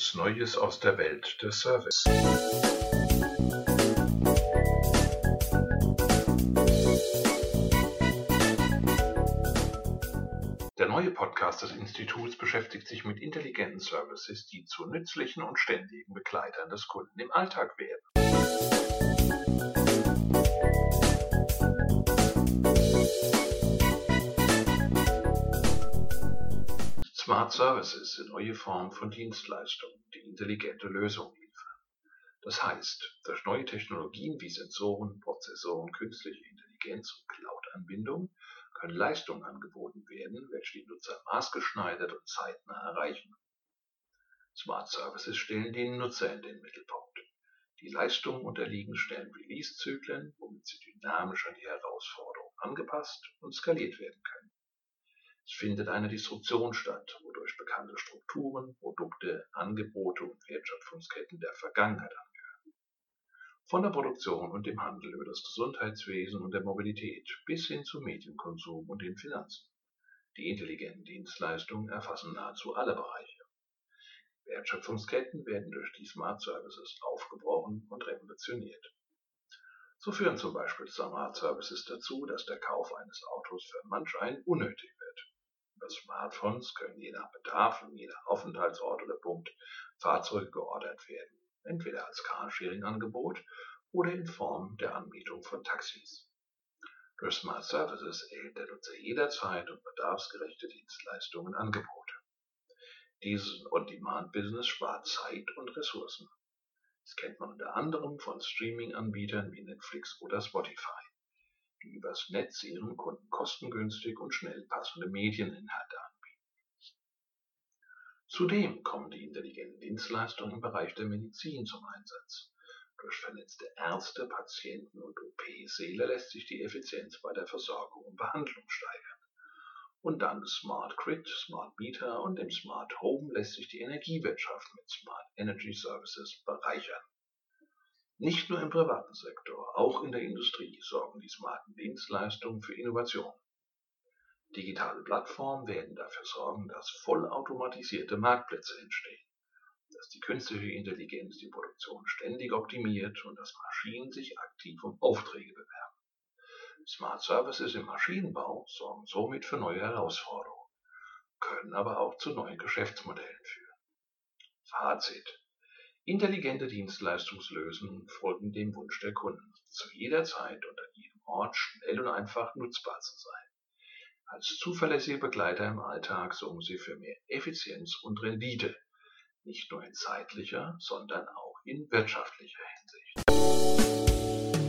News, Neues aus der Welt des Service. Der neue Podcast des Instituts beschäftigt sich mit intelligenten Services, die zu nützlichen und ständigen Begleitern des Kunden im Alltag werden. Smart Services sind neue Formen von Dienstleistungen, die intelligente Lösungen liefern. Das heißt, durch neue Technologien wie Sensoren, Prozessoren, künstliche Intelligenz und Cloud-Anbindung können Leistungen angeboten werden, welche die Nutzer maßgeschneidert und zeitnah erreichen. Smart Services stellen den Nutzer in den Mittelpunkt. Die Leistungen unterliegen schnellen Release-Zyklen, womit sie dynamisch an die Herausforderungen angepasst und skaliert werden können. Es findet eine Disruption statt, wodurch bekannte Strukturen, Produkte, Angebote und Wertschöpfungsketten der Vergangenheit angehören. Von der Produktion und dem Handel über das Gesundheitswesen und der Mobilität bis hin zum Medienkonsum und den Finanzen. Die intelligenten Dienstleistungen erfassen nahezu alle Bereiche. Wertschöpfungsketten werden durch die Smart Services aufgebrochen und revolutioniert. So führen zum Beispiel Smart Services dazu, dass der Kauf eines Autos für manch einen unnötig. Über Smartphones können je nach Bedarf und je nach Aufenthaltsort oder Punkt Fahrzeuge geordert werden, entweder als Carsharing-Angebot oder in Form der Anmietung von Taxis. Durch Smart Services erhält der Nutzer jederzeit und bedarfsgerechte Dienstleistungen Angebote. Dieses On-Demand-Business spart Zeit und Ressourcen. Das kennt man unter anderem von Streaming-Anbietern wie Netflix oder Spotify die übers Netz ihren Kunden kostengünstig und schnell passende Medieninhalte anbieten. Zudem kommen die intelligenten Dienstleistungen im Bereich der Medizin zum Einsatz. Durch vernetzte Ärzte, Patienten und OP-Säle lässt sich die Effizienz bei der Versorgung und Behandlung steigern. Und dank Smart Grid, Smart Meter und dem Smart Home lässt sich die Energiewirtschaft mit Smart Energy Services bereichern. Nicht nur im privaten Sektor, auch in der Industrie sorgen die smarten Dienstleistungen für Innovation. Digitale Plattformen werden dafür sorgen, dass vollautomatisierte Marktplätze entstehen, dass die künstliche Intelligenz die Produktion ständig optimiert und dass Maschinen sich aktiv um Aufträge bewerben. Smart Services im Maschinenbau sorgen somit für neue Herausforderungen, können aber auch zu neuen Geschäftsmodellen führen. Fazit Intelligente Dienstleistungslösungen folgen dem Wunsch der Kunden, zu jeder Zeit und an jedem Ort schnell und einfach nutzbar zu sein. Als zuverlässige Begleiter im Alltag sorgen sie für mehr Effizienz und Rendite, nicht nur in zeitlicher, sondern auch in wirtschaftlicher Hinsicht.